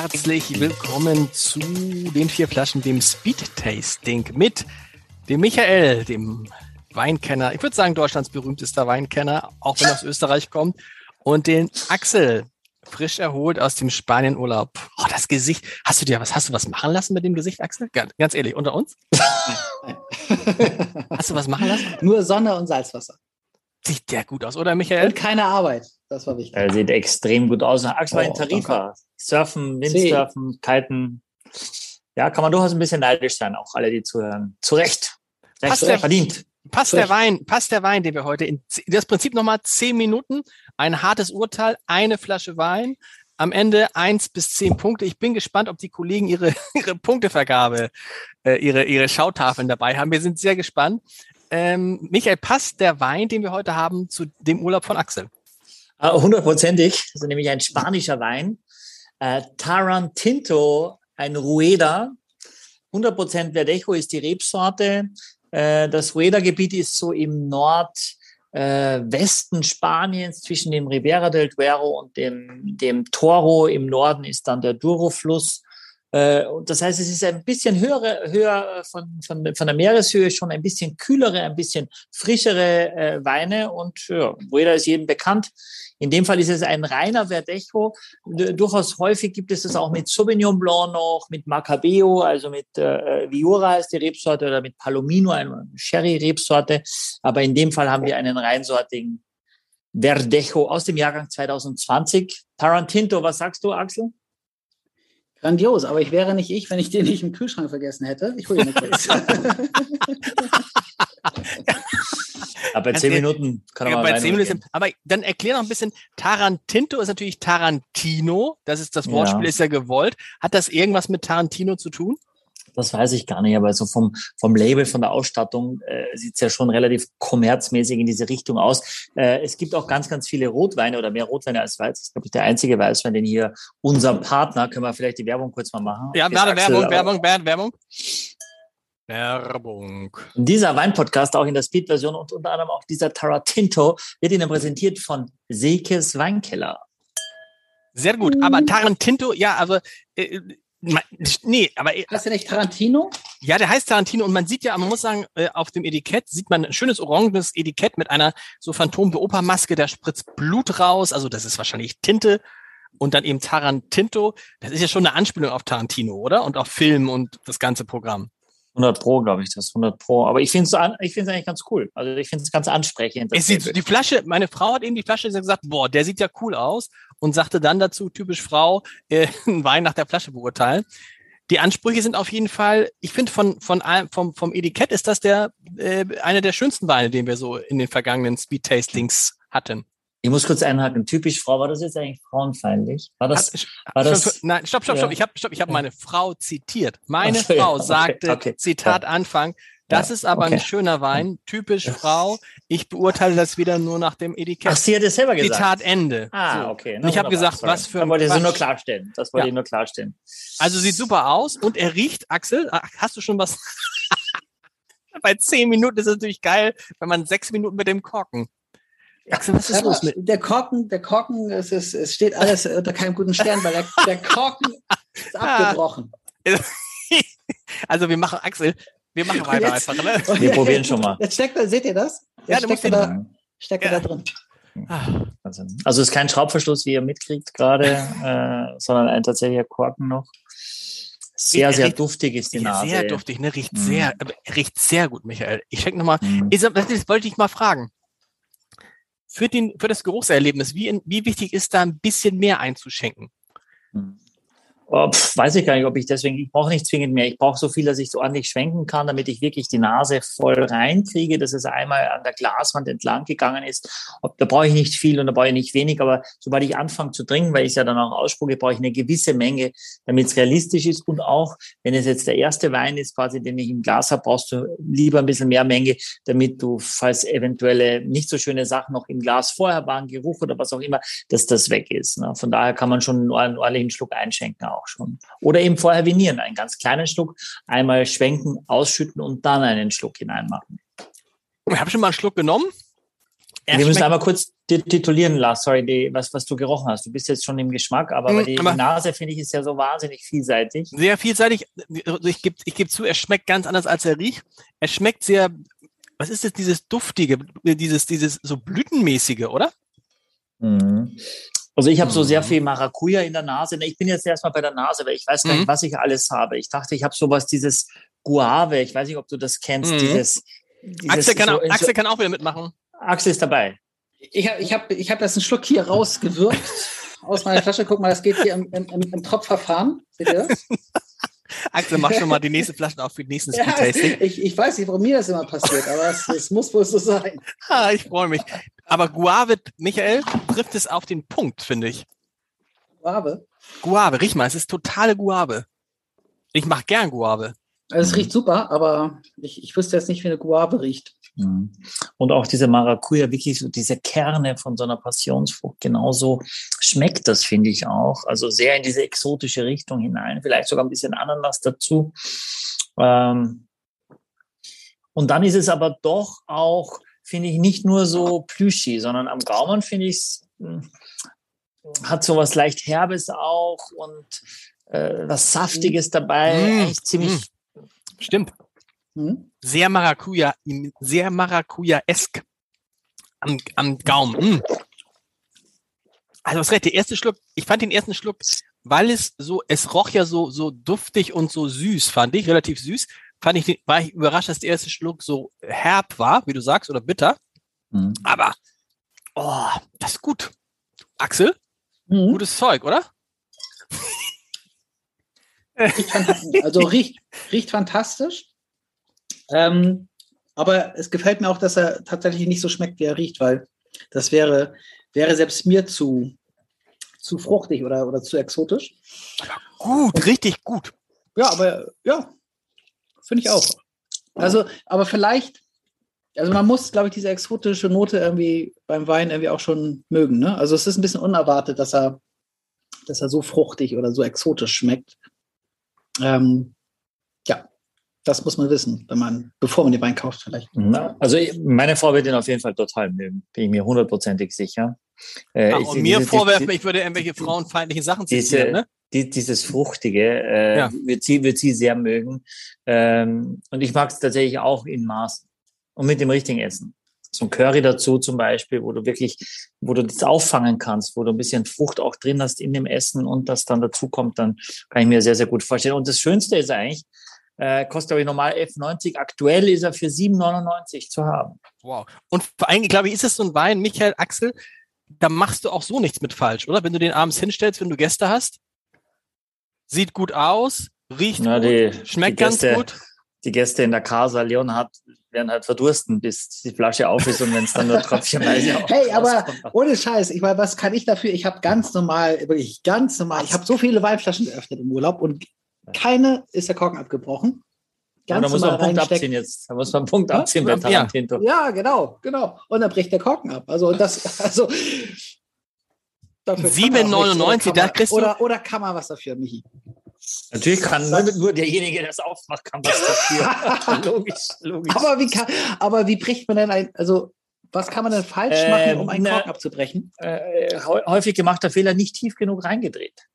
herzlich willkommen zu den vier Flaschen, dem Speed Tasting mit dem Michael, dem Weinkenner, ich würde sagen Deutschlands berühmtester Weinkenner, auch wenn er aus Österreich kommt, und den Axel, frisch erholt aus dem Spanienurlaub. Oh, das Gesicht. Hast du dir was, hast du was machen lassen mit dem Gesicht, Axel? Ganz, ganz ehrlich, unter uns? hast du was machen lassen? Nur Sonne und Salzwasser. Sieht der gut aus, oder Michael? Und keine Arbeit. Das war wichtig. Er sieht extrem gut aus. Axel war in Tarifa. Surfen, Windsurfen, Kiten. Ja, kann man durchaus ein bisschen neidisch sein, auch alle, die zuhören. Zu Recht. Recht Passt der- verdient. Passt der Wein, passt der Wein, den wir heute in das Prinzip nochmal zehn Minuten, ein hartes Urteil, eine Flasche Wein, am Ende eins bis zehn Punkte. Ich bin gespannt, ob die Kollegen ihre, ihre Punktevergabe, äh, ihre, ihre Schautafeln dabei haben. Wir sind sehr gespannt. Ähm, Michael, passt der Wein, den wir heute haben, zu dem Urlaub von Axel? Ah, Hundertprozentig. Ist nämlich ein spanischer Wein. Äh, Tarantinto, ein Rueda. 100% Verdejo ist die Rebsorte. Äh, das Rueda-Gebiet ist so im Nordwesten äh, Westen Spaniens zwischen dem Ribera del Duero und dem, dem Toro. Im Norden ist dann der Douro-Fluss. Äh, und das heißt, es ist ein bisschen höhere, höher von, von, von der Meereshöhe, schon ein bisschen kühlere, ein bisschen frischere äh, Weine. Und ja, Rueda ist jedem bekannt. In dem Fall ist es ein reiner Verdejo. Durchaus häufig gibt es das auch mit Sauvignon Blanc noch, mit Macabeo, also mit äh, Viura ist die Rebsorte oder mit Palomino, eine Sherry-Rebsorte. Aber in dem Fall haben wir einen reinsortigen Verdejo aus dem Jahrgang 2020. Tarantinto, was sagst du, Axel? Grandios, aber ich wäre nicht ich, wenn ich den nicht im Kühlschrank vergessen hätte. Ich hole ihn kurz. Aber bei zehn Minuten kann er Ja, mal bei zehn Minuten, aber dann erklär noch ein bisschen. Tarantinto ist natürlich Tarantino. Das ist das Wortspiel, Ja. ist ja gewollt. Hat das irgendwas mit Tarantino zu tun? Das weiß ich gar nicht, aber so vom, vom Label, von der Ausstattung äh, sieht es ja schon relativ kommerzmäßig in diese Richtung aus. Äh, es gibt auch ganz, ganz viele Rotweine oder mehr Rotweine als Weiß. Das ist, glaube ich, der einzige Weißwein, den hier unser Partner, können wir vielleicht die Werbung kurz mal machen? Ja, Axel, Werbung, aber Werbung, Bernd, Werbung. Werbung. Dieser Weinpodcast auch in der Speed-Version und unter anderem auch dieser Taratinto wird Ihnen präsentiert von Sekes Weinkeller. Sehr gut. Aber Tarantinto, ja, also äh, nee, aber äh, Heißt der nicht Tarantino? ja, der heißt Tarantino und man sieht ja, man muss sagen, äh, auf dem Etikett sieht man ein schönes orangenes Etikett mit einer so Phantom-Oper-Maske, da spritzt Blut raus, also das ist wahrscheinlich Tinte und dann eben Tarantinto. Das ist ja schon eine Anspielung auf Tarantino, oder? Und auf Film und das ganze Programm. 100 Pro, glaube ich, das 100 Pro. Aber ich finde es ich find's eigentlich ganz cool. Also ich finde es ganz ansprechend. das Es sieht, die Flasche, meine Frau hat eben die Flasche gesagt, boah, der sieht ja cool aus und sagte dann dazu, typisch Frau, äh, Wein nach der Flasche beurteilen. Die Ansprüche sind auf jeden Fall, ich finde von, von vom, vom Etikett ist das der äh, einer der schönsten Weine, den wir so in den vergangenen Speed Tastings hatten. Ich muss kurz einhaken. Typisch Frau, war das jetzt eigentlich frauenfeindlich? War das? War das- stopp, nein, stopp, stopp, stopp. Ja. Ich habe stopp, ich hab meine Frau zitiert. Meine ja, Frau okay, sagte, okay. Zitat Anfang, das Ja, ist aber ein okay. schöner Wein, typisch Frau. Ich beurteile das wieder nur nach dem Etikett. Ach, sie hat es selber gesagt. Zitat Ende. Ah, So. okay. Und ich habe gesagt, sorry. was für Da wollte ich nur klarstellen. Das wollte Ja. ich nur klarstellen. Also sieht super aus und er riecht, Axel, ach, hast du schon was? Bei zehn Minuten ist es natürlich geil, wenn man sechs Minuten mit dem Korken. Axel, was ist los mit? Der Korken, der Korken, es, ist, es steht alles unter keinem guten Stern, weil der, der Korken ist Ah. abgebrochen. Also wir machen, Axel, wir machen weiter jetzt- einfach, ne? Wir probieren schon mal. Jetzt steckt da, seht ihr das? Ja, Jetzt musst steckt er den- da, steckt er Ja. da drin. Ah, Also also es ist kein Schraubverschluss, wie ihr mitkriegt gerade, äh, sondern ein tatsächlicher Korken noch. Sehr, sehr riecht- duftig ist die ja, Nase. sehr duftig, ne? Riecht Mm. sehr, aber riecht sehr gut, Michael. Ich schenke nochmal. Mhm. Sag, Das das wollte ich mal fragen. Für, den, für das Geruchserlebnis, wie, in, wie wichtig ist da ein bisschen mehr einzuschenken? Hm. Oh, pf, weiß ich gar nicht, ob ich deswegen, ich brauche nicht zwingend mehr. Ich brauche so viel, dass ich so ordentlich schwenken kann, damit ich wirklich die Nase voll reinkriege, dass es einmal an der Glaswand entlang gegangen ist. Ob, da brauche ich nicht viel und da brauche ich nicht wenig, aber sobald ich anfange zu trinken, weil ich es ja dann auch ausspucke, brauche ich eine gewisse Menge, damit es realistisch ist. Und auch, wenn es jetzt der erste Wein ist, quasi, den ich im Glas habe, brauchst du lieber ein bisschen mehr Menge, damit du, falls eventuelle nicht so schöne Sachen noch im Glas vorher waren, Geruch oder was auch immer, dass das weg ist. Ne? Von daher kann man schon einen ordentlichen Schluck einschenken auch schon. Oder eben vorher vinieren, einen ganz kleinen Schluck, einmal schwenken, ausschütten und dann einen Schluck hineinmachen. Ich habe schon mal einen Schluck genommen. Er wir müssen einmal kurz titulieren, Lars, sorry, die, was, was du gerochen hast. Du bist jetzt schon im Geschmack, aber, mm, die, aber Nase, finde ich, ist ja so wahnsinnig vielseitig. Sehr vielseitig. Ich gebe ich geb zu, er schmeckt ganz anders, als er riecht. Er schmeckt sehr, was ist das, dieses Duftige, dieses, dieses so Blütenmäßige, oder? Mhm. Also ich habe so sehr mhm. viel Maracuja in der Nase. Ich bin jetzt erstmal bei der Nase, weil ich weiß gar nicht, mhm. was ich alles habe. Ich dachte, ich habe sowas, dieses Guave. Ich weiß nicht, ob du das kennst. Mhm. Dieses, dieses, Axel, kann, so, auch, Axel kann auch wieder mitmachen. Axel ist dabei. Ich habe ich hab, ich hab das einen Schluck hier rausgewirkt aus meiner Flasche. Guck mal, das geht hier im, im, im Tropfverfahren. Seht ihr das? Axel, mach schon mal die nächste Flasche auf für die nächste ja, Tasting. Ich, ich weiß nicht, warum mir das immer passiert, aber es, es muss wohl so sein. Ah, ich freue mich. Aber Guave, Michael, trifft es auf den Punkt, finde ich. Guave? Guave, riech mal, es ist totale Guave. Ich mache gern Guave. Also es riecht super, aber ich, ich wüsste jetzt nicht, wie eine Guave riecht. Mhm. Und auch diese Maracuja, wirklich so diese Kerne von so einer Passionsfrucht, genauso schmeckt das, finde ich auch. Also sehr in diese exotische Richtung hinein, vielleicht sogar ein bisschen Ananas dazu. Ähm und dann ist es aber doch auch, finde ich, nicht nur so plüschi, sondern am Gaumen finde ich es, hm, hat so was leicht Herbes auch und äh, was Saftiges dabei. Mm. Eigentlich ziemlich. Mm. Stimmt. Hm? Sehr Maracuja, sehr Maracuja-esk am, am Gaumen. Hm. Also was recht, der erste Schluck, ich fand den ersten Schluck, weil es so, es roch ja so, so duftig und so süß, fand ich, relativ süß, fand ich, den, war ich überrascht, dass der erste Schluck so herb war, wie du sagst, oder bitter. Mhm. Aber, oh, das ist gut. Axel, mhm. gutes Zeug, oder? also riecht, riecht fantastisch. Ähm, aber es gefällt mir auch, dass er tatsächlich nicht so schmeckt, wie er riecht, weil das wäre, wäre selbst mir zu, zu fruchtig oder, oder zu exotisch. Gut, richtig gut. Ja, aber ja, finde ich auch. Also, aber vielleicht, also man muss, glaube ich, diese exotische Note irgendwie beim Wein irgendwie auch schon mögen. Ne? Also es ist ein bisschen unerwartet, dass er, dass er so fruchtig oder so exotisch schmeckt. Ähm, das muss man wissen, wenn man, bevor man den Wein kauft, vielleicht. Also meine Frau wird den auf jeden Fall total mögen, bin ich mir hundertprozentig sicher. Äh, Ach, und mir diese, vorwerfen, die, ich würde irgendwelche frauenfeindlichen Sachen zitieren, diese, ne? Die, dieses Fruchtige äh, ja. wird, sie, wird sie sehr mögen. Ähm, und ich mag es tatsächlich auch in Maßen und mit dem richtigen Essen. So ein Curry dazu zum Beispiel, wo du wirklich, wo du das auffangen kannst, wo du ein bisschen Frucht auch drin hast in dem Essen und das dann dazu kommt, dann kann ich mir sehr, sehr gut vorstellen. Und das Schönste ist eigentlich, äh, kostet, glaube ich, normal 11,90. Aktuell ist er für 7,99 zu haben. Wow. Und vor allem, glaube ich, ist es so ein Wein, Michael Axel, da machst du auch so nichts mit falsch, oder? Wenn du den abends hinstellst, wenn du Gäste hast. Sieht gut aus, riecht Na, die, gut, schmeckt Gäste, ganz gut. Die Gäste in der Casa Leonhard werden halt verdursten, bis die Flasche auf ist und wenn es dann nur tröpfchenweise Hey, aber ohne Scheiß, ich meine, was kann ich dafür? Ich habe ganz normal, wirklich ganz normal, ich habe so viele Weinflaschen geöffnet im Urlaub und keine ist der Korken abgebrochen. Ganz da muss man einen Punkt abziehen jetzt. Da muss man einen Punkt abziehen bei Tarantinto. Ja. ja, genau, genau. Und dann bricht der Korken ab. Also das, also 7,99, da kriegst du. Oder, oder kann man was dafür, Michi? Natürlich kann nur, nur derjenige, der es aufmacht, kann was dafür. logisch, logisch. Aber wie, kann, aber wie bricht man denn ein, also was kann man denn falsch machen, um einen ähm, Korken abzubrechen? Äh, häufig gemachter Fehler, nicht tief genug reingedreht.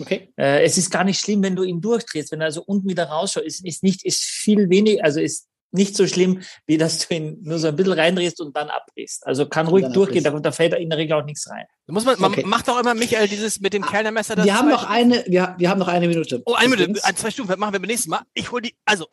Okay. Äh, es ist gar nicht schlimm, wenn du ihn durchdrehst, wenn er also unten wieder rausschaut. Ist, ist nicht, ist viel weniger, also ist nicht so schlimm, wie dass du ihn nur so ein bisschen reindrehst und dann abdrehst. Also kann ruhig durchgehen, da, da fällt in der Regel auch nichts rein. Da muss man, man okay. macht doch immer, Michael, dieses mit dem ah, Kellnermesser. Wir haben noch eine, wir, wir haben noch eine Minute. Oh, eine Minute, ein, zwei Stunden, machen wir beim nächsten Mal. Ich hole die, also.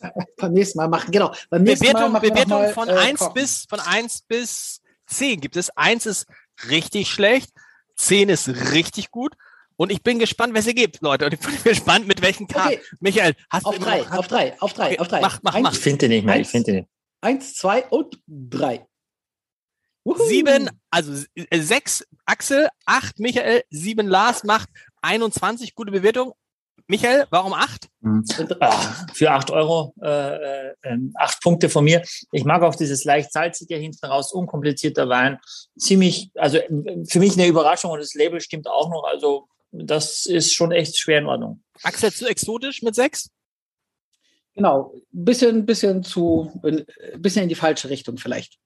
beim nächsten Mal machen, genau. Beim nächsten Bewertung, Mal Bewertung mal, von, äh, 1 bis, von 1 bis 10 gibt es. 1 ist richtig schlecht, 10 ist richtig gut und ich bin gespannt, was ihr gibt, Leute. Und ich bin gespannt, mit welchen Karten. Okay. Michael, hast auf du drei, auf drei, auf drei, okay. auf drei. Mach, mach, eins, mach. Ich finde nicht mehr, ich finde nicht. Eins, zwei und drei. Uhu. Sieben, also äh, sechs Axel, acht Michael, sieben Lars macht 21 gute Bewertung. Michael, warum acht? Mhm. für acht Euro, äh, äh, acht Punkte von mir. Ich mag auch dieses leicht salzige hinten raus, unkomplizierter Wein. Ziemlich, also für mich eine Überraschung und das Label stimmt auch noch. Also das ist schon echt schwer in Ordnung. Axel, zu exotisch mit sechs? Genau, ein bisschen, bisschen zu, bisschen in die falsche Richtung vielleicht.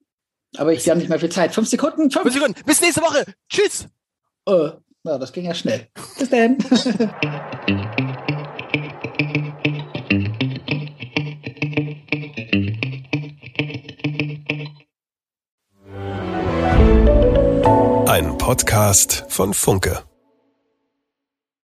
Aber ich, wir haben nicht mehr viel Zeit. Fünf Sekunden. Fünf Sekunden. Bis nächste Woche. Tschüss. Äh, ja, das ging ja schnell. Bis dann. Ein Podcast von Funke.